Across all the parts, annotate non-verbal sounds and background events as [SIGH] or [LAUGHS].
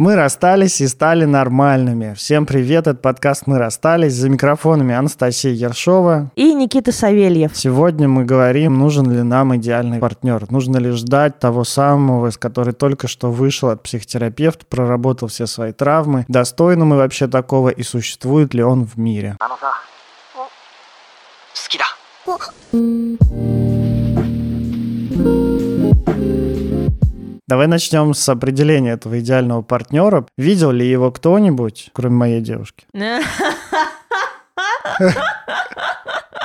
Мы расстались и стали нормальными. Всем привет, это подкаст «Мы расстались». За микрофонами Анастасия Ершова. И Никита Савельев. Сегодня мы говорим, нужен ли нам идеальный партнер. Нужно ли ждать того самого, с который только что вышел от психотерапевта, проработал все свои травмы. Достойны мы вообще такого и существует ли он в мире? Давай начнем с определения этого идеального партнера. Видел ли его кто-нибудь, кроме моей девушки? [LAUGHS]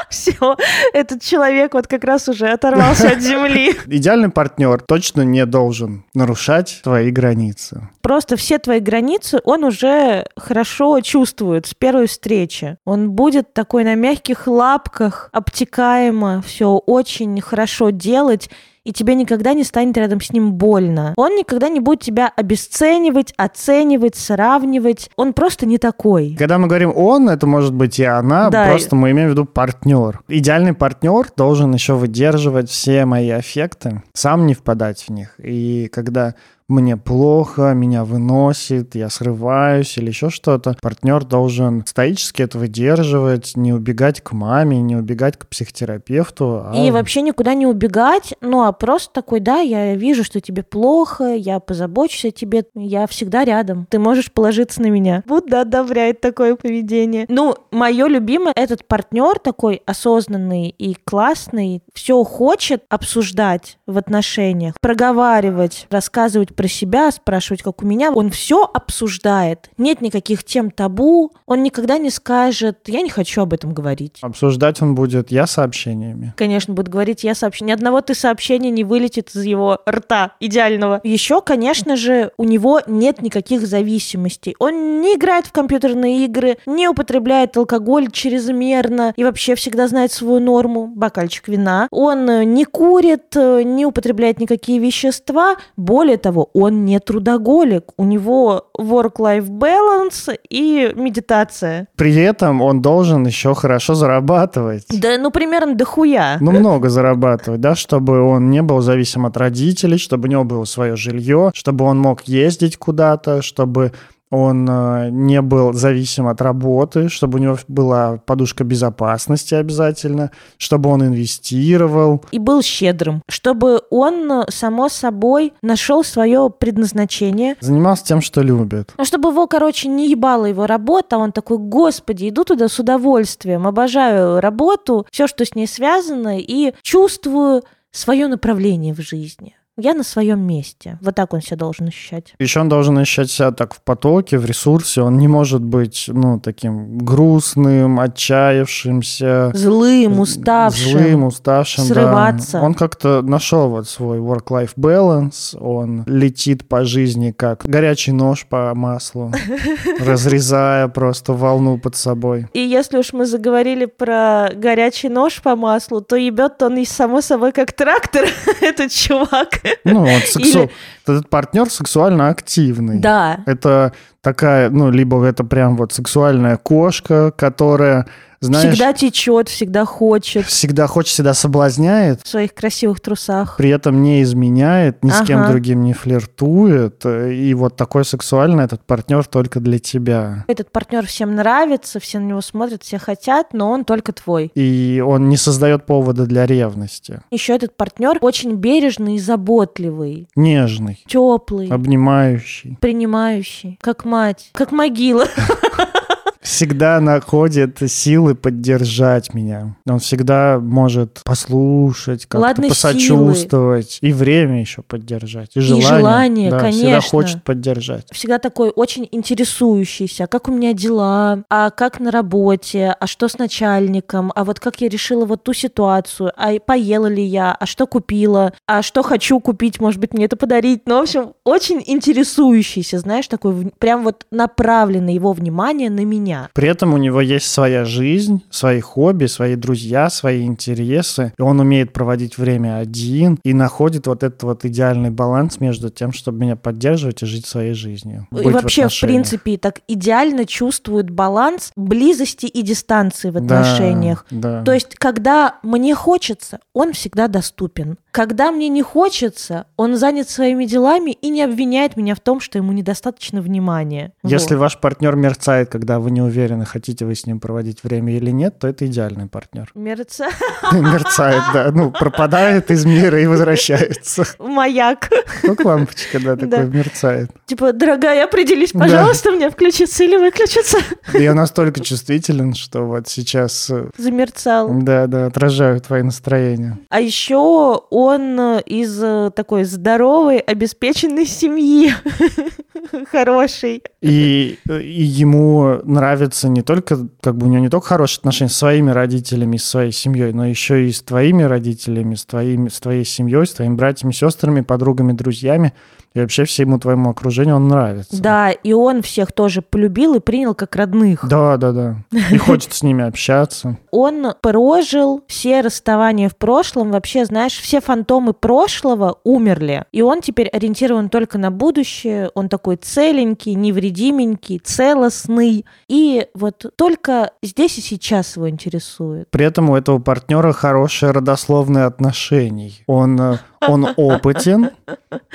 Все, этот человек вот как раз уже оторвался от земли. [LAUGHS] Идеальный партнер точно не должен нарушать твои границы. Просто все твои границы он уже хорошо чувствует с первой встречи. Он будет такой на мягких лапках, обтекаемо, все очень хорошо делать и тебе никогда не станет рядом с ним больно. Он никогда не будет тебя обесценивать, оценивать, сравнивать. Он просто не такой. Когда мы говорим он, это может быть и она, да. просто мы имеем в виду партнер. Идеальный партнер должен еще выдерживать все мои аффекты, сам не впадать в них. И когда мне плохо, меня выносит, я срываюсь или еще что-то. Партнер должен стоически это выдерживать, не убегать к маме, не убегать к психотерапевту. А... И вообще никуда не убегать, ну а просто такой, да, я вижу, что тебе плохо, я позабочусь о тебе, я всегда рядом, ты можешь положиться на меня. Будда одобряет такое поведение. Ну, мое любимое, этот партнер такой осознанный и классный, все хочет обсуждать в отношениях, проговаривать, рассказывать про себя, спрашивать, как у меня. Он все обсуждает. Нет никаких тем табу. Он никогда не скажет, я не хочу об этом говорить. Обсуждать он будет я сообщениями. Конечно, будет говорить я сообщение. Ни одного ты сообщения не вылетит из его рта идеального. Еще, конечно же, у него нет никаких зависимостей. Он не играет в компьютерные игры, не употребляет алкоголь чрезмерно и вообще всегда знает свою норму, бокальчик вина. Он не курит, не употребляет никакие вещества. Более того, он не трудоголик, у него work-life balance и медитация. При этом он должен еще хорошо зарабатывать. Да, ну, примерно дохуя. Ну, много зарабатывать, да, чтобы он не был зависим от родителей, чтобы у него было свое жилье, чтобы он мог ездить куда-то, чтобы он э, не был зависим от работы, чтобы у него была подушка безопасности обязательно, чтобы он инвестировал. И был щедрым, чтобы он, само собой, нашел свое предназначение. Занимался тем, что любит. Ну, чтобы его, короче, не ебала его работа, он такой, господи, иду туда с удовольствием, обожаю работу, все, что с ней связано, и чувствую свое направление в жизни я на своем месте. Вот так он себя должен ощущать. Еще он должен ощущать себя так в потоке, в ресурсе. Он не может быть, ну, таким грустным, отчаявшимся. Злым, уставшим. Злым, уставшим, Срываться. Да. Он как-то нашел вот свой work-life balance. Он летит по жизни как горячий нож по маслу, [LAUGHS] разрезая просто волну под собой. И если уж мы заговорили про горячий нож по маслу, то ебет он и само собой как трактор, [LAUGHS] этот чувак. Ну, вот сексу... Или... этот партнер сексуально активный. Да. Это такая, ну, либо это прям вот сексуальная кошка, которая знаешь, всегда течет, всегда хочет. Всегда хочет, всегда соблазняет. В своих красивых трусах. При этом не изменяет, ни ага. с кем другим не флиртует. И вот такой сексуальный этот партнер только для тебя. Этот партнер всем нравится, все на него смотрят, все хотят, но он только твой. И он не создает повода для ревности. Еще этот партнер очень бережный и заботливый. Нежный. Теплый. Обнимающий. Принимающий. Как мать. Как могила. [LAUGHS] всегда находит силы поддержать меня. Он всегда может послушать, как-то посочувствовать. Силы. И время еще поддержать. И желание. И желание, да, конечно. Всегда хочет поддержать. Всегда такой очень интересующийся. Как у меня дела? А как на работе? А что с начальником? А вот как я решила вот ту ситуацию? А поела ли я? А что купила? А что хочу купить? Может быть, мне это подарить? Ну, в общем, очень интересующийся, знаешь, такой прям вот направленный его внимание на меня меня. При этом у него есть своя жизнь, свои хобби, свои друзья, свои интересы. И он умеет проводить время один и находит вот этот вот идеальный баланс между тем, чтобы меня поддерживать и жить своей жизнью. И вообще, в, в принципе, так идеально чувствует баланс близости и дистанции в отношениях. Да, да. То есть, когда мне хочется, он всегда доступен. Когда мне не хочется, он занят своими делами и не обвиняет меня в том, что ему недостаточно внимания. Если вот. ваш партнер мерцает, когда вы не уверены, хотите вы с ним проводить время или нет, то это идеальный партнер. [LAUGHS] Мерцает? [LAUGHS] Мерцает, да. Ну, пропадает из мира и возвращается. [LAUGHS] Маяк. Как лампочка, да, такой мерцает. Типа, дорогая, определись, пожалуйста, мне включится или выключится. Я настолько чувствителен, что вот сейчас... Э, Замерцал. Да, да, отражаю твои настроения. А еще он э, из э, такой здоровой, обеспеченной семьи. [LAUGHS] Хороший. И, и ему нравится не только, как бы у него не только хорошие отношения с своими родителями, с своей семьей, но еще и с твоими родителями, с, твоими, с твоей семьей, с твоими братьями, сестрами, подругами, друзьями. И вообще всему твоему окружению он нравится. Да, и он всех тоже полюбил и принял как родных. Да, да, да. И хочет с ними общаться. Он прожил все расставания в прошлом. Вообще, знаешь, все фантомы прошлого умерли. И он теперь ориентирован только на будущее. Он такой целенький, невредименький, целостный. И вот только здесь и сейчас его интересует. При этом у этого партнера хорошие родословные отношения. Он э, он опытен,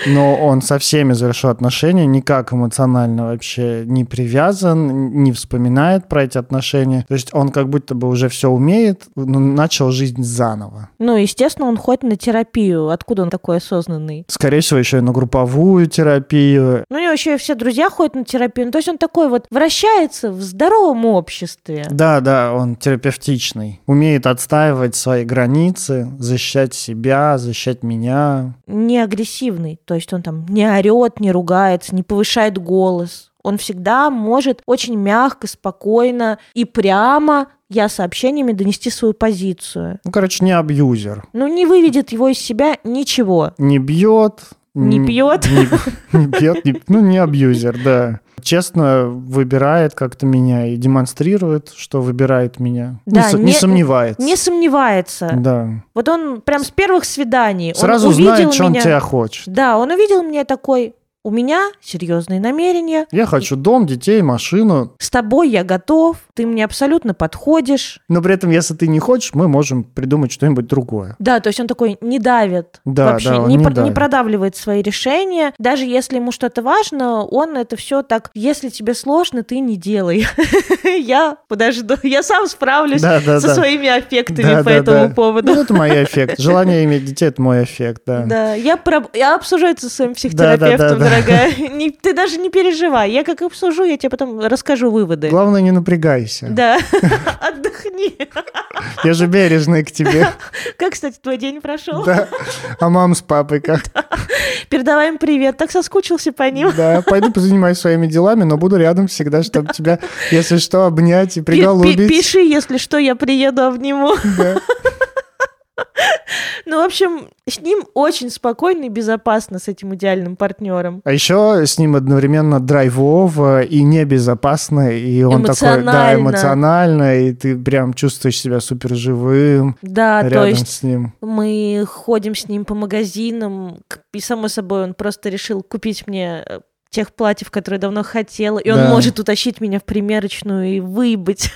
но он со всеми завершил отношения, никак эмоционально вообще не привязан, не вспоминает про эти отношения. То есть он как будто бы уже все умеет, но начал жизнь заново. Ну, естественно, он ходит на терапию. Откуда он такой осознанный? Скорее всего, еще и на групповую терапию. Ну, у него еще и все друзья ходят на терапию. Ну, то есть он такой вот вращается в здоровом обществе. Да, да, он терапевтичный. Умеет отстаивать свои границы, защищать себя, защищать меня не агрессивный, то есть он там не орет, не ругается, не повышает голос. Он всегда может очень мягко, спокойно и прямо я сообщениями донести свою позицию. Ну, короче, не абьюзер. Ну, не выведет его из себя ничего. Не бьет. Не пьет. Не, не пьет, не, ну, не абьюзер, да честно выбирает как-то меня и демонстрирует, что выбирает меня. Да, не, не, не сомневается. Не сомневается. Да. Вот он прям с первых свиданий. Сразу он знает, что меня... он тебя хочет. Да, он увидел меня такой, у меня серьезные намерения. Я хочу дом, детей, машину. С тобой я готов, ты мне абсолютно подходишь. Но при этом, если ты не хочешь, мы можем придумать что-нибудь другое. Да, то есть он такой не давит да, вообще, да, не, не, про- не продавливает свои решения. Даже если ему что-то важно, он это все так, если тебе сложно, ты не делай. [LAUGHS] Я подожду, я сам справлюсь со своими аффектами по этому поводу. Ну, это мой [LAUGHS] эффект. Желание иметь детей – это мой эффект, да. Да, я обсужу это со своим психотерапевтом, дорогая. [LAUGHS] Не, ты даже не переживай. Я как обсужу, я тебе потом расскажу выводы. Главное, не напрягайся. Да. [LAUGHS] Отдохни. Я же бережный к тебе. Как, кстати, твой день прошел? Да. А мам с папой как? Да. Передавай им привет. Так соскучился по ним. Да, пойду позанимаюсь своими делами, но буду рядом всегда, чтобы да. тебя, если что, обнять и приголубить. Пиши, если что, я приеду, обниму. Да. Ну, в общем, с ним очень спокойно и безопасно, с этим идеальным партнером. А еще с ним одновременно драйвово и небезопасно, и он такой, да, эмоционально, и ты прям чувствуешь себя супер живым да, рядом то есть с ним. Мы ходим с ним по магазинам, и, само собой, он просто решил купить мне э, тех платьев, которые давно хотела, и он может утащить меня в примерочную и выебать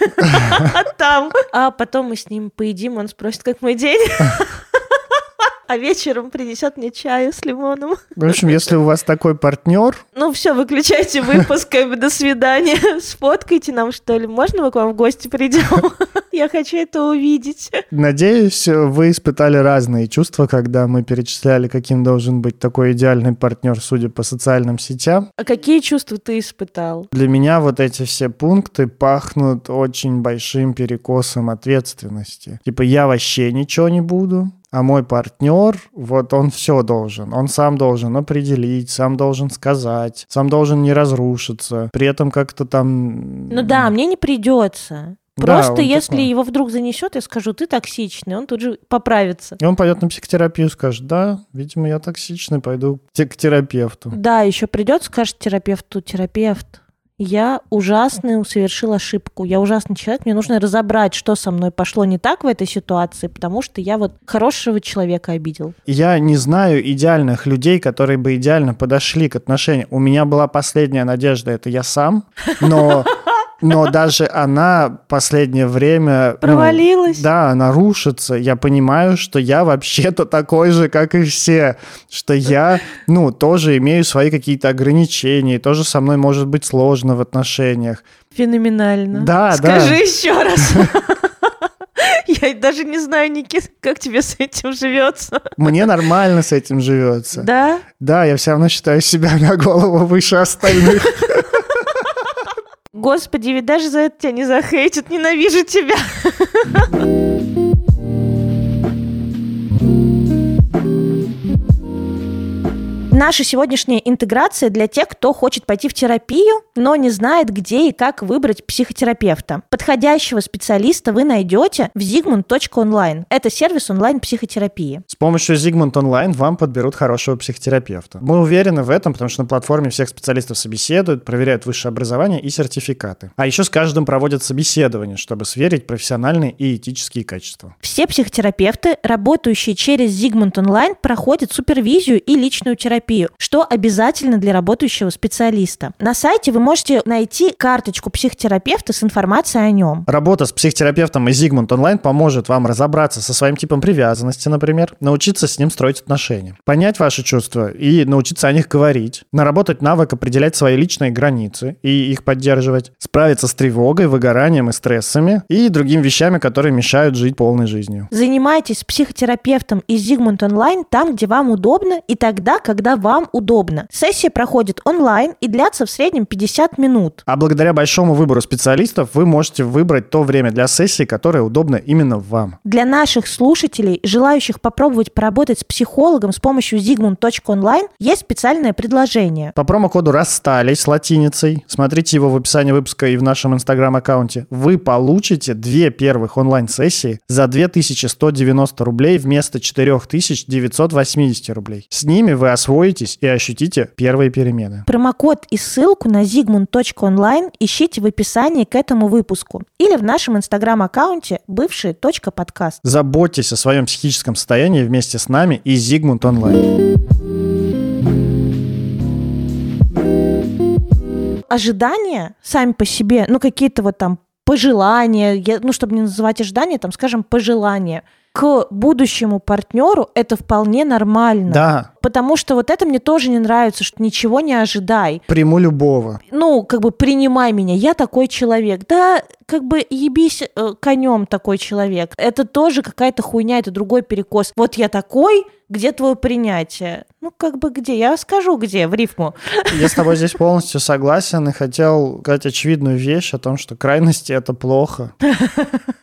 [LAUGHS] там. А потом мы с ним поедим, он спросит, как мой день. [LAUGHS] а вечером принесет мне чаю с лимоном. В общем, если у вас такой партнер... Ну все, выключайте выпуск, до свидания. [LAUGHS] Сфоткайте нам, что ли. Можно мы к вам в гости придем? Я хочу это увидеть. [LAUGHS] Надеюсь, вы испытали разные чувства, когда мы перечисляли, каким должен быть такой идеальный партнер, судя по социальным сетям. А какие чувства ты испытал? Для меня вот эти все пункты пахнут очень большим перекосом ответственности. Типа я вообще ничего не буду, а мой партнер, вот он все должен. Он сам должен определить, сам должен сказать, сам должен не разрушиться. При этом как-то там... Ну да, мне не придется. Просто да, если такой. его вдруг занесет, я скажу, ты токсичный, он тут же поправится. И он пойдет на психотерапию, скажет, да, видимо, я токсичный, пойду к терапевту. Да, еще придет, скажет терапевту, терапевт, я ужасно совершил ошибку. Я ужасный человек. Мне нужно разобрать, что со мной пошло не так в этой ситуации, потому что я вот хорошего человека обидел. Я не знаю идеальных людей, которые бы идеально подошли к отношениям. У меня была последняя надежда, это я сам, но Но даже она последнее время... Ну, Провалилась. Ну, да, она рушится. Я понимаю, что я вообще-то такой же, как и все. Что я, ну, тоже имею свои какие-то ограничения. И тоже со мной может быть сложно в отношениях. Феноменально. Да, Скажи да. Скажи еще раз. Я даже не знаю, Никит, как тебе с этим живется. Мне нормально с этим живется. Да? Да, я все равно считаю себя на голову выше остальных. Господи, ведь даже за это тебя не захейтят, ненавижу тебя. [LAUGHS] Наша сегодняшняя интеграция для тех, кто хочет пойти в терапию, но не знает, где и как выбрать психотерапевта. Подходящего специалиста вы найдете в zigmund.online. Это сервис онлайн-психотерапии. С помощью Zigmund Online вам подберут хорошего психотерапевта. Мы уверены в этом, потому что на платформе всех специалистов собеседуют, проверяют высшее образование и сертификаты. А еще с каждым проводят собеседование, чтобы сверить профессиональные и этические качества. Все психотерапевты, работающие через Zigmund Online, проходят супервизию и личную терапию терапию, что обязательно для работающего специалиста. На сайте вы можете найти карточку психотерапевта с информацией о нем. Работа с психотерапевтом и Zigmund Online поможет вам разобраться со своим типом привязанности, например, научиться с ним строить отношения, понять ваши чувства и научиться о них говорить, наработать навык определять свои личные границы и их поддерживать, справиться с тревогой, выгоранием и стрессами и другими вещами, которые мешают жить полной жизнью. Занимайтесь психотерапевтом из Zigmund Online там, где вам удобно и тогда, когда вам удобно. Сессия проходит онлайн и длятся в среднем 50 минут. А благодаря большому выбору специалистов вы можете выбрать то время для сессии, которое удобно именно вам. Для наших слушателей, желающих попробовать поработать с психологом с помощью zigmund.online, есть специальное предложение. По промокоду «Расстались» с латиницей, смотрите его в описании выпуска и в нашем инстаграм-аккаунте, вы получите две первых онлайн-сессии за 2190 рублей вместо 4980 рублей. С ними вы освоите освоитесь и ощутите первые перемены. Промокод и ссылку на zigmund.online ищите в описании к этому выпуску или в нашем инстаграм-аккаунте бывший подкаст. Заботьтесь о своем психическом состоянии вместе с нами и Zigmund Online. Ожидания сами по себе, ну какие-то вот там пожелания, ну чтобы не называть ожидания, там, скажем, пожелания – к будущему партнеру это вполне нормально. Да. Потому что вот это мне тоже не нравится, что ничего не ожидай. Приму любого. Ну, как бы принимай меня, я такой человек. Да, как бы ебись э, конем такой человек. Это тоже какая-то хуйня, это другой перекос. Вот я такой, где твое принятие? Ну, как бы где? Я скажу, где, в рифму. Я с тобой здесь полностью согласен и хотел сказать очевидную вещь о том, что крайности — это плохо.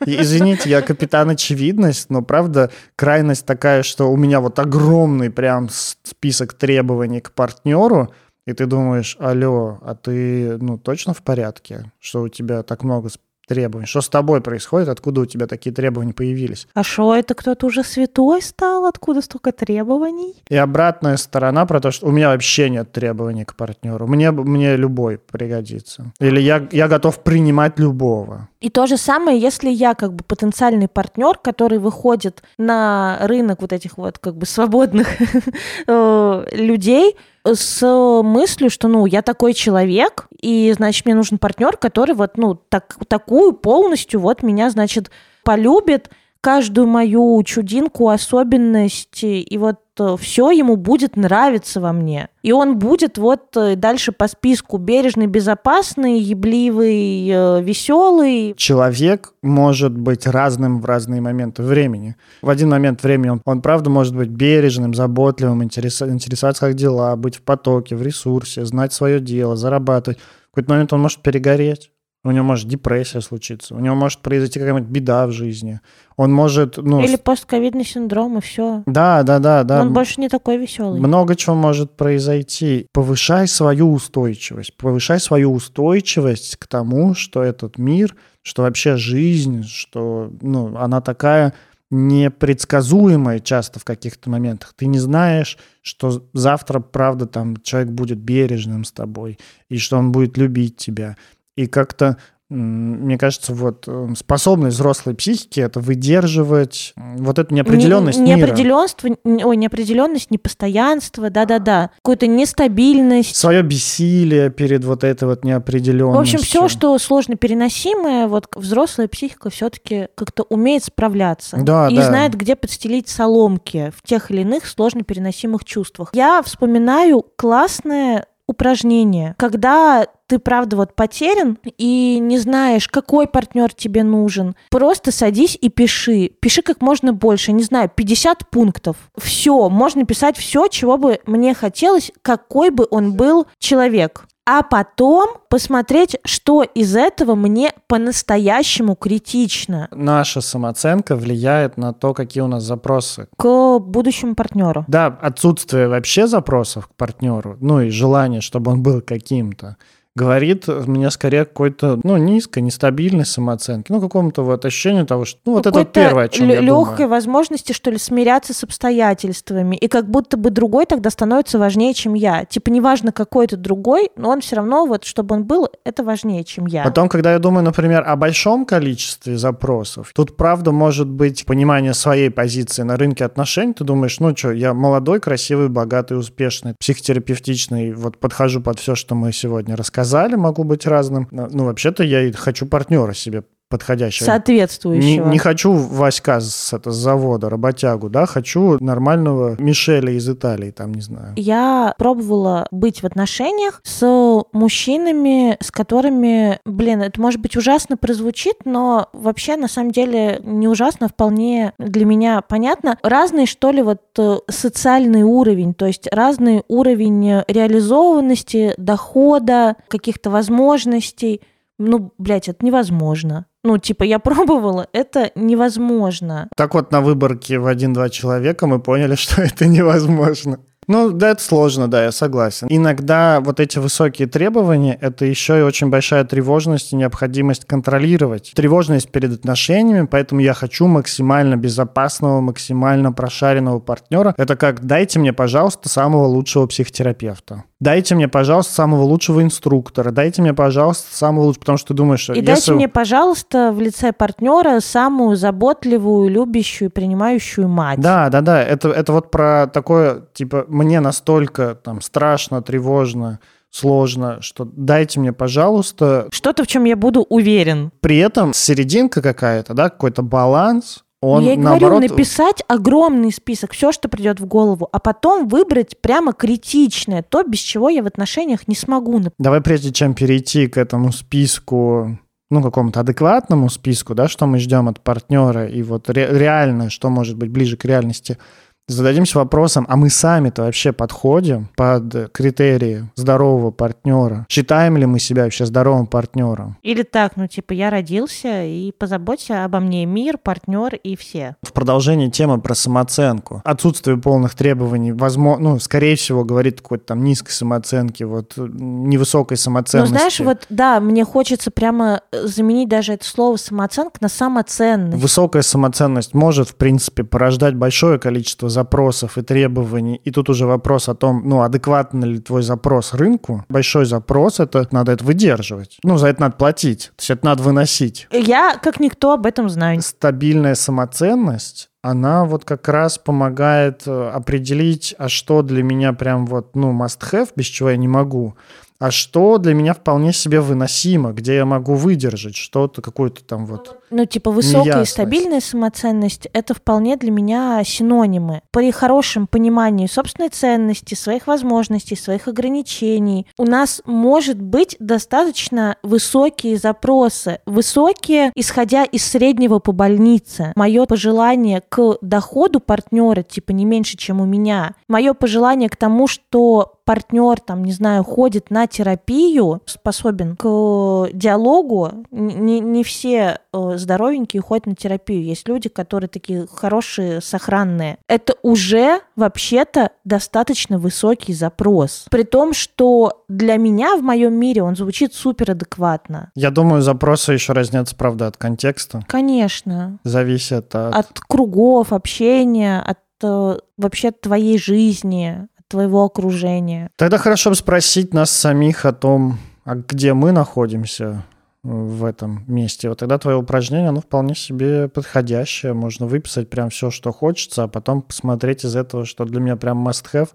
И, извините, я капитан очевидность, но, правда, крайность такая, что у меня вот огромный прям список требований к партнеру, и ты думаешь, алло, а ты, ну, точно в порядке, что у тебя так много требований? Что с тобой происходит? Откуда у тебя такие требования появились? А что, это кто-то уже святой стал? Откуда столько требований? И обратная сторона про то, что у меня вообще нет требований к партнеру. Мне, мне любой пригодится. Или я, я готов принимать любого. И то же самое, если я как бы потенциальный партнер, который выходит на рынок вот этих вот как бы свободных [LAUGHS] э, людей, с мыслью, что, ну, я такой человек, и, значит, мне нужен партнер, который вот, ну, так, такую полностью вот меня, значит, полюбит, каждую мою чудинку, особенность, и вот э, все ему будет нравиться во мне. И он будет вот э, дальше по списку бережный, безопасный, ебливый, э, веселый. Человек может быть разным в разные моменты времени. В один момент времени он, он правда может быть бережным, заботливым, интерес, интересоваться как дела, быть в потоке, в ресурсе, знать свое дело, зарабатывать. В какой-то момент он может перегореть у него может депрессия случиться, у него может произойти какая-нибудь беда в жизни. Он может, ну... Или постковидный синдром, и все. Да, да, да, да. Он больше не такой веселый. Много чего может произойти. Повышай свою устойчивость. Повышай свою устойчивость к тому, что этот мир, что вообще жизнь, что, ну, она такая непредсказуемая часто в каких-то моментах. Ты не знаешь, что завтра, правда, там человек будет бережным с тобой, и что он будет любить тебя и как-то мне кажется, вот э, способность взрослой психики это выдерживать вот эту неопределенность не, неопределенство, мира. Ой, неопределенность, непостоянство, да-да-да, какую-то нестабильность. Свое бессилие перед вот этой вот неопределенностью. В общем, все, что сложно переносимое, вот взрослая психика все-таки как-то умеет справляться. Да, и да. знает, где подстелить соломки в тех или иных сложно переносимых чувствах. Я вспоминаю классное упражнение, когда ты правда вот потерян и не знаешь, какой партнер тебе нужен, просто садись и пиши. Пиши как можно больше, не знаю, 50 пунктов. Все, можно писать все, чего бы мне хотелось, какой бы он был человек а потом посмотреть, что из этого мне по-настоящему критично. Наша самооценка влияет на то, какие у нас запросы. К будущему партнеру. Да, отсутствие вообще запросов к партнеру, ну и желание, чтобы он был каким-то говорит мне скорее какой-то, ну, низкой, нестабильной самооценки, ну, какому-то вот ощущению того, что, ну, вот это вот первое, о чем я легкой думаю. возможности, что ли, смиряться с обстоятельствами, и как будто бы другой тогда становится важнее, чем я. Типа, неважно, какой это другой, но он все равно, вот, чтобы он был, это важнее, чем я. Потом, когда я думаю, например, о большом количестве запросов, тут, правда, может быть понимание своей позиции на рынке отношений, ты думаешь, ну, что, я молодой, красивый, богатый, успешный, психотерапевтичный, вот подхожу под все, что мы сегодня рассказали, сказали, могу быть разным. Ну, вообще-то я и хочу партнера себе подходящего. Соответствующего. Не, не хочу Васька с, это, с завода, работягу, да, хочу нормального Мишеля из Италии, там, не знаю. Я пробовала быть в отношениях с мужчинами, с которыми, блин, это может быть ужасно прозвучит, но вообще на самом деле не ужасно, вполне для меня понятно. Разный, что ли, вот э, социальный уровень, то есть разный уровень реализованности, дохода, каких-то возможностей. Ну, блядь, это невозможно. Ну, типа, я [LAUGHS] пробовала, это невозможно. Так вот, на выборке в один-два человека мы поняли, [LAUGHS] что это невозможно. Ну, да, это сложно, да, я согласен. Иногда вот эти высокие требования — это еще и очень большая тревожность и необходимость контролировать. Тревожность перед отношениями, поэтому я хочу максимально безопасного, максимально прошаренного партнера. Это как «дайте мне, пожалуйста, самого лучшего психотерапевта». Дайте мне, пожалуйста, самого лучшего инструктора. Дайте мне, пожалуйста, самого лучшего, потому что ты думаешь, что И если... дайте мне, пожалуйста, в лице партнера самую заботливую, любящую, принимающую мать. Да, да, да. Это, это вот про такое, типа, мне настолько там страшно, тревожно, сложно, что дайте мне, пожалуйста... Что-то, в чем я буду уверен. При этом серединка какая-то, да, какой-то баланс, он, я и наоборот... говорю, написать огромный список, все, что придет в голову, а потом выбрать прямо критичное, то, без чего я в отношениях не смогу. Давай прежде чем перейти к этому списку, ну, какому-то адекватному списку, да, что мы ждем от партнера, и вот ре- реально, что может быть ближе к реальности, зададимся вопросом, а мы сами-то вообще подходим под критерии здорового партнера? Считаем ли мы себя вообще здоровым партнером? Или так, ну типа я родился и позаботься обо мне мир, партнер и все. В продолжении темы про самооценку. Отсутствие полных требований, возможно, ну, скорее всего, говорит какой-то там низкой самооценки, вот невысокой самоценности. Ну, знаешь, вот, да, мне хочется прямо э, заменить даже это слово самооценка на самоценность. Высокая самоценность может, в принципе, порождать большое количество запросов и требований. И тут уже вопрос о том, ну, адекватно ли твой запрос рынку. Большой запрос, это надо это выдерживать. Ну, за это надо платить. То есть это надо выносить. Я, как никто, об этом знаю. Стабильная самоценность она вот как раз помогает э, определить, а что для меня прям вот, ну, must-have, без чего я не могу, а что для меня вполне себе выносимо, где я могу выдержать что-то, какую-то там вот Ну, типа высокая и стабильная самоценность — это вполне для меня синонимы. При хорошем понимании собственной ценности, своих возможностей, своих ограничений у нас может быть достаточно высокие запросы. Высокие, исходя из среднего по больнице. Мое пожелание к доходу партнера, типа не меньше, чем у меня. Мое пожелание к тому, что партнер, там, не знаю, ходит на терапию, способен к диалогу, не, не все э, здоровенькие ходят на терапию. Есть люди, которые такие хорошие, сохранные. Это уже вообще-то достаточно высокий запрос. При том, что для меня в моем мире он звучит супер адекватно. Я думаю, запросы еще разнятся, правда, от контекста. Конечно. Зависит от... От кругов, общения, от э, вообще твоей жизни, твоего окружения. Тогда хорошо бы спросить нас самих о том, а где мы находимся в этом месте, вот тогда твое упражнение, оно вполне себе подходящее. Можно выписать прям все, что хочется, а потом посмотреть из этого, что для меня прям must-have,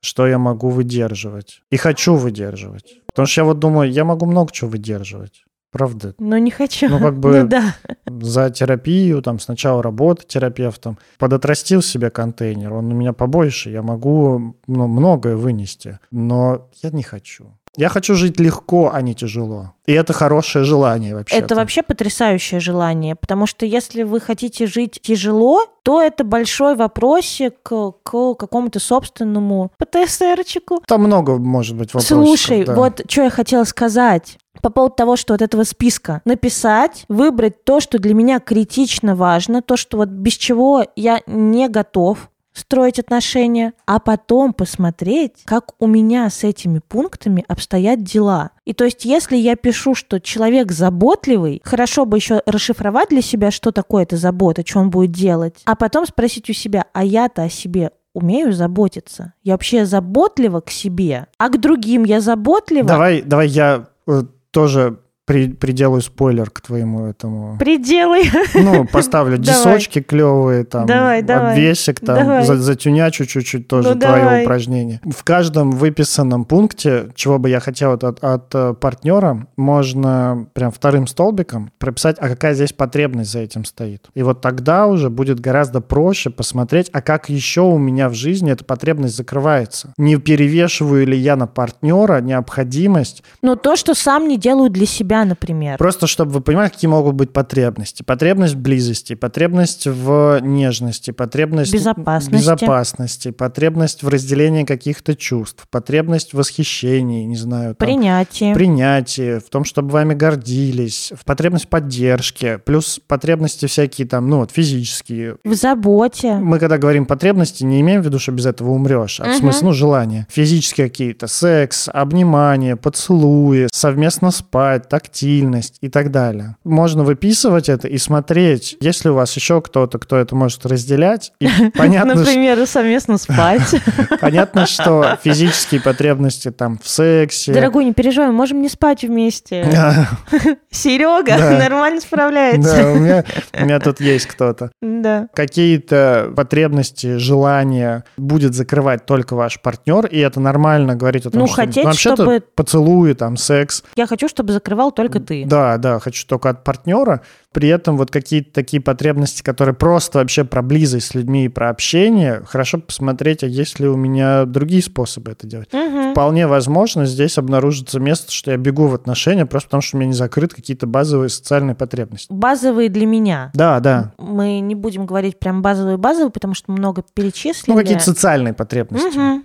что я могу выдерживать. И хочу выдерживать. Потому что я вот думаю, я могу много чего выдерживать. Правда. Но не хочу. Ну, как [LAUGHS] бы ну, да. за терапию, там, сначала работа терапевтом, подотрастил себе контейнер, он у меня побольше, я могу ну, многое вынести, но я не хочу. Я хочу жить легко, а не тяжело. И это хорошее желание вообще. Это вообще потрясающее желание, потому что если вы хотите жить тяжело, то это большой вопросик к, к какому-то собственному ПТСРчику. Там много может быть вопросов. Слушай, да. вот что я хотела сказать по поводу того, что вот этого списка написать, выбрать то, что для меня критично важно, то, что вот без чего я не готов строить отношения, а потом посмотреть, как у меня с этими пунктами обстоят дела. И то есть, если я пишу, что человек заботливый, хорошо бы еще расшифровать для себя, что такое эта забота, что он будет делать, а потом спросить у себя, а я-то о себе умею заботиться? Я вообще заботлива к себе, а к другим я заботлива? Давай, давай я э, тоже при, приделаю спойлер к твоему этому. Приделай. Ну, поставлю [LAUGHS] дисочки клевые, там, давай, давай. обвесик, там, давай. За, затюнячу чуть-чуть тоже ну, твое давай. упражнение. В каждом выписанном пункте, чего бы я хотел от, от, от э, партнера, можно прям вторым столбиком прописать, а какая здесь потребность за этим стоит. И вот тогда уже будет гораздо проще посмотреть, а как еще у меня в жизни эта потребность закрывается. Не перевешиваю ли я на партнера необходимость. Но то, что сам не делаю для себя, например? Просто чтобы вы понимали, какие могут быть потребности. Потребность в близости, потребность в нежности, потребность безопасности, безопасности потребность в разделении каких-то чувств, потребность в восхищении, не знаю. Там, принятие. Принятие, в том, чтобы вами гордились, в потребность поддержки, плюс потребности всякие там, ну вот физические. В заботе. Мы когда говорим потребности, не имеем в виду, что без этого умрешь, а угу. в смысле, ну, желания. Физические какие-то, секс, обнимание, поцелуи, совместно спать, так тактильность и так далее. Можно выписывать это и смотреть, есть ли у вас еще кто-то, кто это может разделять. И [LAUGHS] понятно, Например, совместно спать. [LAUGHS] Понятно, что физические потребности там в сексе. Дорогой, не переживай, мы можем не спать вместе. [LAUGHS] Серега нормально справляется. Да, у меня, у меня тут есть кто-то. Да. Какие-то потребности, желания будет закрывать только ваш партнер, и это нормально говорить о том, ну, что хотеть, вообще-то чтобы... поцелуи, там, секс. Я хочу, чтобы закрывал только ты. Да, да, хочу только от партнера. При этом вот какие-то такие потребности, которые просто вообще про близость с людьми и про общение, хорошо посмотреть, а есть ли у меня другие способы это делать. Угу. Вполне возможно, здесь обнаружится место, что я бегу в отношения просто потому, что у меня не закрыты какие-то базовые социальные потребности. Базовые для меня. Да, да. Мы не будем говорить прям базовые-базовые, потому что много перечислили. Ну, какие-то социальные потребности. Угу.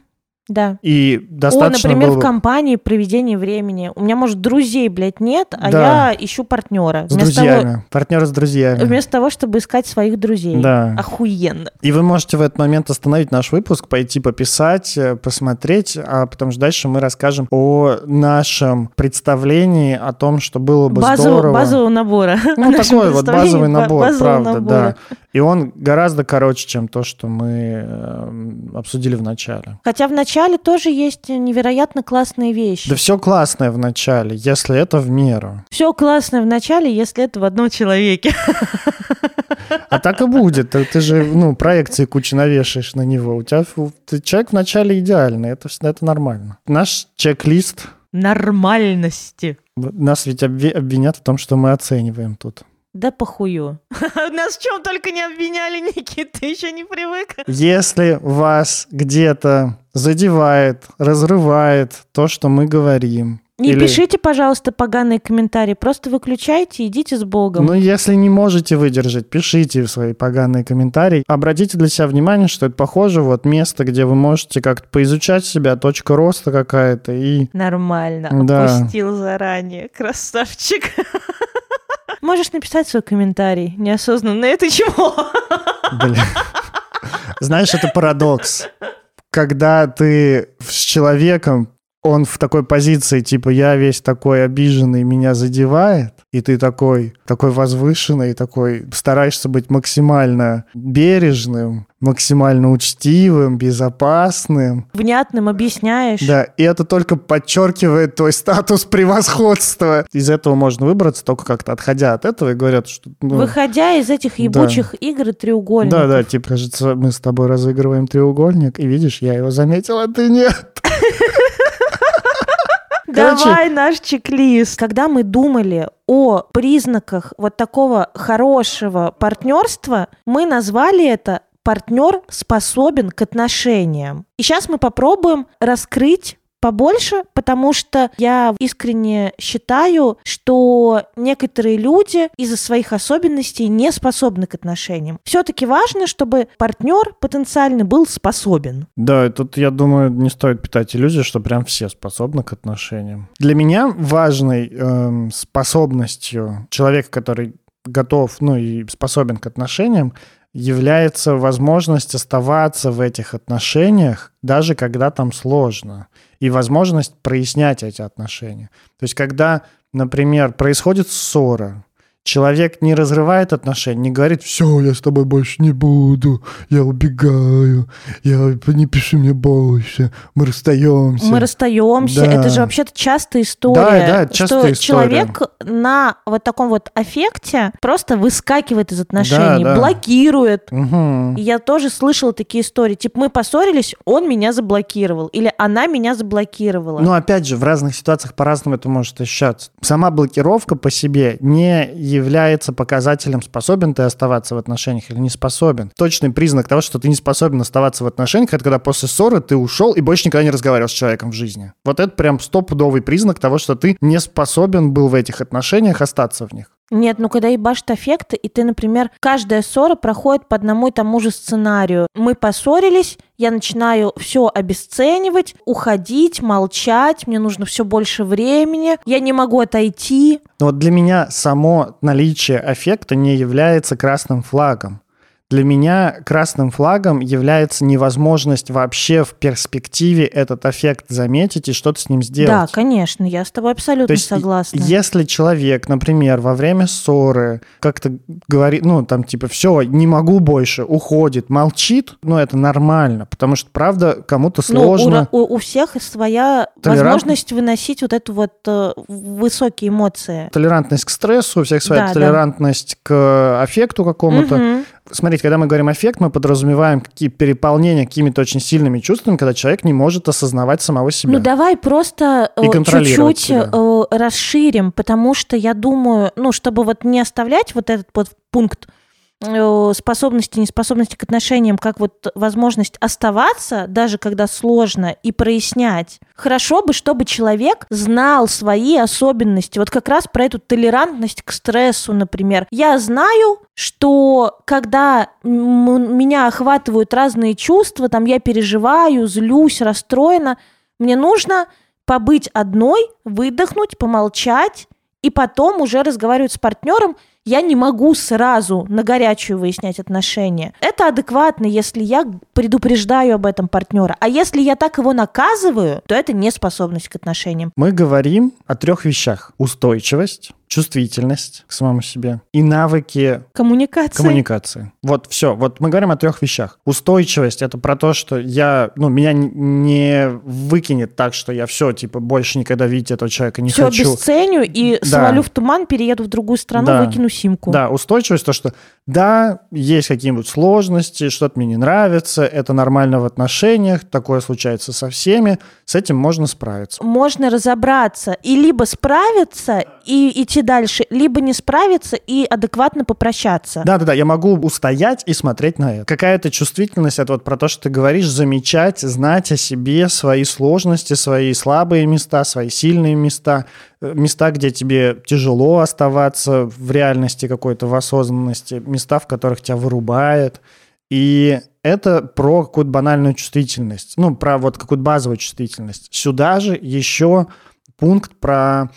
Да. И достаточно О, например, было... в компании проведение времени. У меня, может, друзей, блядь, нет, а да. я ищу партнера. С вместо друзьями. Того... Партнера с друзьями. Вместо того, чтобы искать своих друзей. Да. Охуенно. И вы можете в этот момент остановить наш выпуск, пойти пописать, э, посмотреть, а потому что дальше мы расскажем о нашем представлении, о том, что было бы Базу, здорово. Базового набора. Ну, [LAUGHS] такой вот базовый набор, правда, набора. да. И он гораздо короче, чем то, что мы э, обсудили в начале. Хотя в начале тоже есть невероятно классные вещи. Да все классное в начале, если это в меру. Все классное в начале, если это в одном человеке. А так и будет. Ты же ну, проекции кучу навешаешь на него. У тебя ты, человек вначале идеальный. Это, это нормально. Наш чек-лист нормальности. Нас ведь обвинят в том, что мы оцениваем тут. Да похую. [LAUGHS] Нас в чем только не обвиняли, Никит, ты еще не привык. Если вас где-то задевает, разрывает то, что мы говорим, не Или... пишите, пожалуйста, поганые комментарии, просто выключайте, идите с Богом. Ну, если не можете выдержать, пишите свои поганые комментарии. Обратите для себя внимание, что это похоже вот место, где вы можете как-то поизучать себя, точка роста какая-то и... Нормально, да. опустил заранее, красавчик. [LAUGHS] Можешь написать свой комментарий неосознанно. Это чего? Знаешь, это парадокс. Когда ты с человеком он в такой позиции, типа, я весь такой обиженный, меня задевает, и ты такой, такой возвышенный, такой стараешься быть максимально бережным, максимально учтивым, безопасным. Внятным объясняешь. Да, и это только подчеркивает твой статус превосходства. Из этого можно выбраться, только как-то отходя от этого, и говорят, что... Ну, Выходя из этих ебучих да. игр и треугольников. Да, да, типа, кажется, мы с тобой разыгрываем треугольник, и видишь, я его заметил, а ты нет. [LAUGHS] Короче... Давай наш чек-лист. Когда мы думали о признаках вот такого хорошего партнерства, мы назвали это партнер способен к отношениям. И сейчас мы попробуем раскрыть побольше, потому что я искренне считаю, что некоторые люди из-за своих особенностей не способны к отношениям. Все-таки важно, чтобы партнер потенциальный был способен. Да, тут, я думаю, не стоит питать иллюзии, что прям все способны к отношениям. Для меня важной эм, способностью человека, который готов, ну и способен к отношениям, является возможность оставаться в этих отношениях, даже когда там сложно, и возможность прояснять эти отношения. То есть, когда, например, происходит ссора, человек не разрывает отношения, не говорит, все, я с тобой больше не буду, я убегаю, я, не пиши мне больше, мы расстаемся. Мы расстаемся, да. это же вообще-то частая история. Да, да, частая что история. человек на вот таком вот аффекте просто выскакивает из отношений, да, да. блокирует. Угу. я тоже слышала такие истории, типа мы поссорились, он меня заблокировал, или она меня заблокировала. Ну, опять же, в разных ситуациях по-разному это может ощущаться. Сама блокировка по себе не является показателем, способен ты оставаться в отношениях или не способен. Точный признак того, что ты не способен оставаться в отношениях, это когда после ссоры ты ушел и больше никогда не разговаривал с человеком в жизни. Вот это прям стопудовый признак того, что ты не способен был в этих отношениях остаться в них. Нет, ну когда ебашит аффекты, и ты, например, каждая ссора проходит по одному и тому же сценарию. Мы поссорились, я начинаю все обесценивать, уходить, молчать, мне нужно все больше времени, я не могу отойти. Вот для меня само наличие аффекта не является красным флагом. Для меня красным флагом является невозможность вообще в перспективе этот эффект заметить и что-то с ним сделать. Да, конечно, я с тобой абсолютно То есть, согласна. Если человек, например, во время ссоры как-то говорит, ну, там, типа, все, не могу больше, уходит, молчит, ну, это нормально, потому что, правда, кому-то сложно. Ну, у, у, у всех своя Толерант... возможность выносить вот эту вот э, высокие эмоции. Толерантность к стрессу, у всех своя да, толерантность да. к аффекту какому-то. Угу смотрите, когда мы говорим эффект, мы подразумеваем какие переполнения какими-то очень сильными чувствами, когда человек не может осознавать самого себя. Ну давай просто э, чуть-чуть. Э, расширим, потому что я думаю, ну чтобы вот не оставлять вот этот вот пункт способности, неспособности к отношениям, как вот возможность оставаться, даже когда сложно, и прояснять. Хорошо бы, чтобы человек знал свои особенности. Вот как раз про эту толерантность к стрессу, например. Я знаю, что когда меня охватывают разные чувства, там я переживаю, злюсь, расстроена, мне нужно побыть одной, выдохнуть, помолчать, и потом уже разговаривать с партнером я не могу сразу на горячую выяснять отношения. Это адекватно, если я предупреждаю об этом партнера. А если я так его наказываю, то это неспособность к отношениям. Мы говорим о трех вещах. Устойчивость, чувствительность к самому себе и навыки коммуникации. коммуникации. Вот все. Вот мы говорим о трех вещах. Устойчивость это про то, что я, ну, меня не выкинет так, что я все, типа, больше никогда видеть этого человека не все хочу. Все обесценю и да. свалю в туман, перееду в другую страну, да. выкину симку. Да, устойчивость, то, что да, есть какие-нибудь сложности, что-то мне не нравится, это нормально в отношениях, такое случается со всеми, с этим можно справиться. Можно разобраться и либо справиться и идти дальше, либо не справиться и адекватно попрощаться. Да-да-да, я могу устоять и смотреть на это. Какая-то чувствительность, это вот про то, что ты говоришь, замечать, знать о себе, свои сложности, свои слабые места, свои сильные места, э, места, где тебе тяжело оставаться в реальности какой-то, в осознанности, места, в которых тебя вырубает. И это про какую-то банальную чувствительность, ну, про вот какую-то базовую чувствительность. Сюда же еще пункт про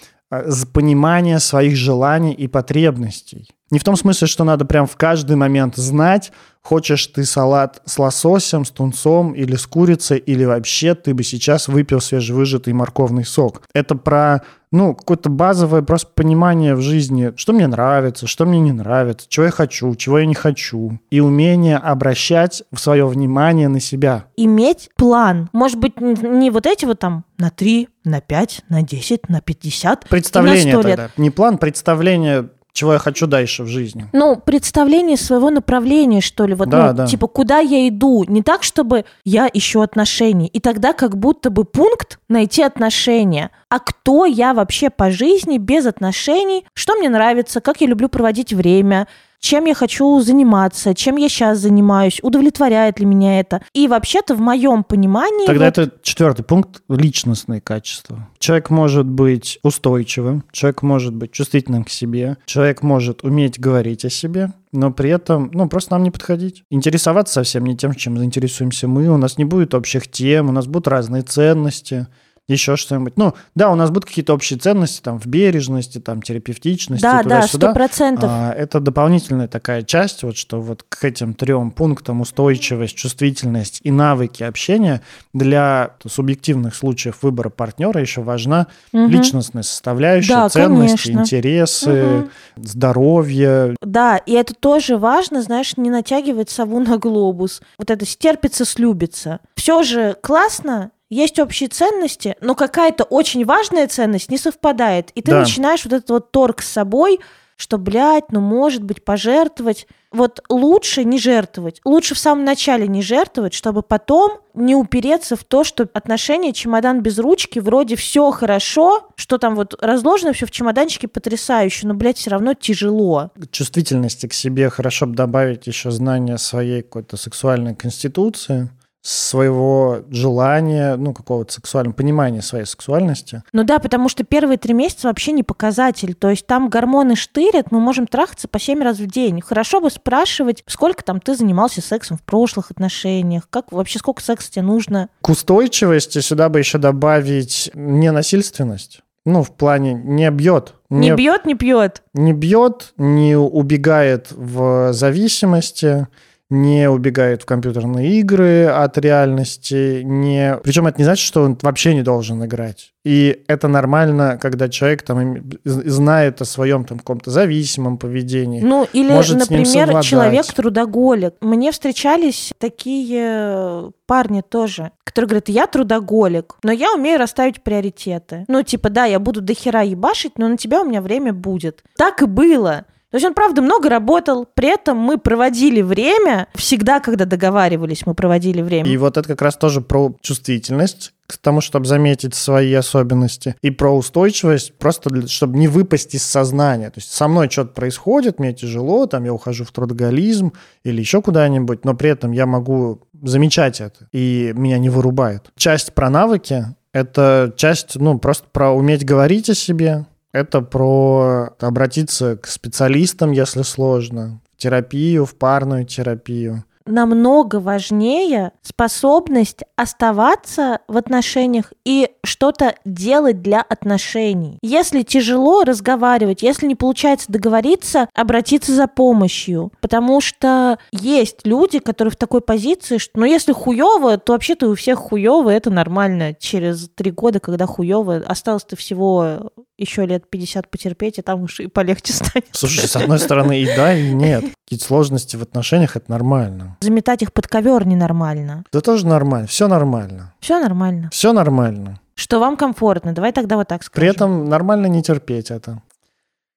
понимание своих желаний и потребностей. Не в том смысле, что надо прям в каждый момент знать, хочешь ты салат с лососем, с тунцом или с курицей, или вообще ты бы сейчас выпил свежевыжатый морковный сок. Это про ну, какое-то базовое просто понимание в жизни, что мне нравится, что мне не нравится, чего я хочу, чего я не хочу. И умение обращать свое внимание на себя. Иметь план. Может быть, не вот эти вот там на 3, на 5, на 10, на 50. Представление на 100 лет. тогда. Не план, представление чего я хочу дальше в жизни. Ну, представление своего направления, что ли, вот, да, ну, да. типа, куда я иду, не так, чтобы я ищу отношений, и тогда как будто бы пункт найти отношения, а кто я вообще по жизни без отношений, что мне нравится, как я люблю проводить время, чем я хочу заниматься, чем я сейчас занимаюсь, удовлетворяет ли меня это. И вообще-то в моем понимании... Тогда вот... это четвертый пункт – личностные качества. Человек может быть устойчивым, человек может быть чувствительным к себе, человек может уметь говорить о себе, но при этом, ну, просто нам не подходить. Интересоваться совсем не тем, чем заинтересуемся мы, у нас не будет общих тем, у нас будут разные ценности – еще что-нибудь. Ну, да, у нас будут какие-то общие ценности там в бережности, там терапевтичности. Да, да, сто процентов. А, это дополнительная такая часть, вот что вот к этим трем пунктам устойчивость, чувствительность и навыки общения для субъективных случаев выбора партнера еще важна угу. личностная составляющая, да, ценности, конечно. интересы, угу. здоровье. Да, и это тоже важно, знаешь, не натягивать сову на глобус. Вот это стерпится, слюбится. Все же классно, есть общие ценности, но какая-то очень важная ценность не совпадает. И ты да. начинаешь вот этот вот торг с собой, что, блядь, ну, может быть, пожертвовать. Вот лучше не жертвовать. Лучше в самом начале не жертвовать, чтобы потом не упереться в то, что отношения чемодан без ручки, вроде все хорошо, что там вот разложено все в чемоданчике потрясающе, но, блядь, все равно тяжело. Чувствительности к себе хорошо бы добавить еще знание своей какой-то сексуальной конституции своего желания, ну, какого-то сексуального понимания своей сексуальности. Ну да, потому что первые три месяца вообще не показатель. То есть там гормоны штырят, мы можем трахаться по семь раз в день. Хорошо бы спрашивать, сколько там ты занимался сексом в прошлых отношениях, как вообще сколько секса тебе нужно. К устойчивости сюда бы еще добавить ненасильственность. Ну, в плане не бьет. Не, не бьет, не пьет. Не бьет, не убегает в зависимости не убегает в компьютерные игры от реальности, не... Причем это не значит, что он вообще не должен играть. И это нормально, когда человек там знает о своем там каком-то зависимом поведении. Ну, или, может например, человек-трудоголик. Мне встречались такие парни тоже, которые говорят, я трудоголик, но я умею расставить приоритеты. Ну, типа, да, я буду дохера ебашить, но на тебя у меня время будет. Так и было. То есть он, правда, много работал, при этом мы проводили время, всегда, когда договаривались, мы проводили время. И вот это как раз тоже про чувствительность к тому, чтобы заметить свои особенности, и про устойчивость, просто для, чтобы не выпасть из сознания. То есть со мной что-то происходит, мне тяжело, там я ухожу в трудоголизм или еще куда-нибудь, но при этом я могу замечать это, и меня не вырубает. Часть про навыки — это часть, ну, просто про уметь говорить о себе, это про обратиться к специалистам, если сложно, в терапию, в парную терапию намного важнее способность оставаться в отношениях и что-то делать для отношений. Если тяжело разговаривать, если не получается договориться, обратиться за помощью. Потому что есть люди, которые в такой позиции, что ну если хуево, то вообще-то у всех хуево, это нормально. Через три года, когда хуево, осталось-то всего еще лет 50 потерпеть, и там уж и полегче [LAUGHS] станет. Слушай, с одной стороны и да, и нет. Какие-то сложности в отношениях – это нормально. Заметать их под ковер ненормально. Да тоже нормально, все нормально. Все нормально. Все нормально. Что вам комфортно, давай тогда вот так скажем. При этом нормально не терпеть это.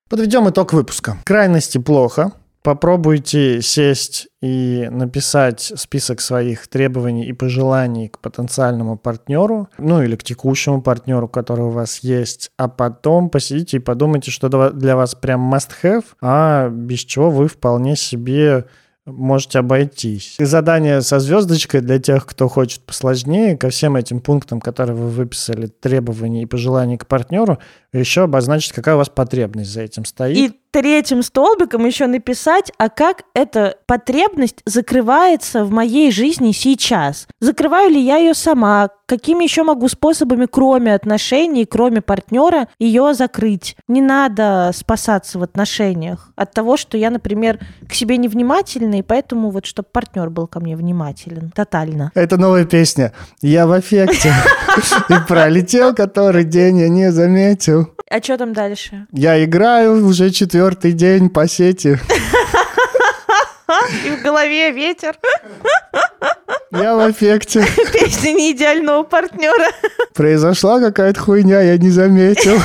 Подведем итог выпуска. Крайности плохо, Попробуйте сесть и написать список своих требований и пожеланий к потенциальному партнеру, ну или к текущему партнеру, который у вас есть, а потом посидите и подумайте, что для вас прям must-have, а без чего вы вполне себе можете обойтись. И задание со звездочкой для тех, кто хочет посложнее, ко всем этим пунктам, которые вы выписали, требований и пожеланий к партнеру, еще обозначить, какая у вас потребность за этим стоит. И третьим столбиком еще написать, а как эта потребность закрывается в моей жизни сейчас. Закрываю ли я ее сама? Какими еще могу способами, кроме отношений, кроме партнера, ее закрыть? Не надо спасаться в отношениях от того, что я, например, к себе невнимательна, и поэтому вот, чтобы партнер был ко мне внимателен. Тотально. Это новая песня. Я в эффекте. [LAUGHS] И пролетел который день, я не заметил. А что там дальше? Я играю уже четвертый день по сети. И в голове ветер. Я в эффекте. Песня не идеального партнера. Произошла какая-то хуйня, я не заметил.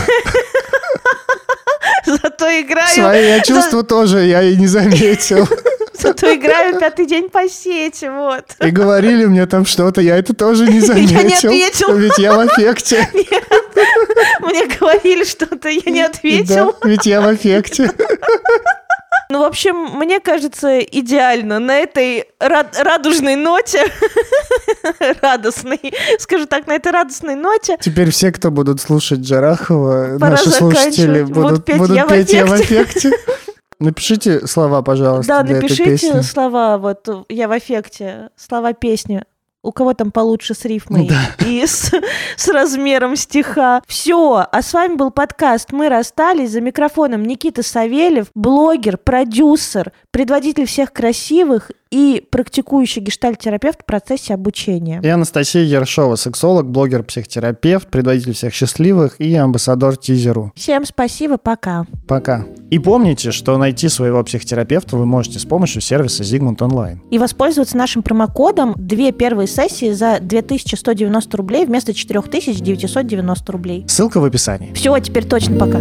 Зато играю... Свои я чувства тоже я и не заметил. Зато играю пятый день по сети, вот. И говорили мне там что-то, я это тоже не заметил. Я не ответил. Ведь я в эффекте. Нет. Мне говорили что-то, я не ответил. Ведь я в эффекте. Ну, в общем, мне кажется, идеально на этой рад радужной ноте, радостной, скажу так, на этой радостной ноте. Теперь все, кто будут слушать Джарахова, Пора наши слушатели будут, петь, будут я, петь в «Я в эффекте». Напишите слова, пожалуйста, Да, для напишите этой песни. слова, вот «Я в эффекте», слова песни у кого там получше с рифмой да. и с, с размером стиха. Все. А с вами был подкаст «Мы расстались». За микрофоном Никита Савельев, блогер, продюсер, предводитель всех красивых и практикующий гештальт-терапевт в процессе обучения. И Анастасия Ершова, сексолог, блогер, психотерапевт, предводитель всех счастливых и амбассадор Тизеру. Всем спасибо, пока. Пока. И помните, что найти своего психотерапевта вы можете с помощью сервиса Zigmund Online. И воспользоваться нашим промокодом две первые сессии за 2190 рублей вместо 4990 рублей. Ссылка в описании. Все, теперь точно пока.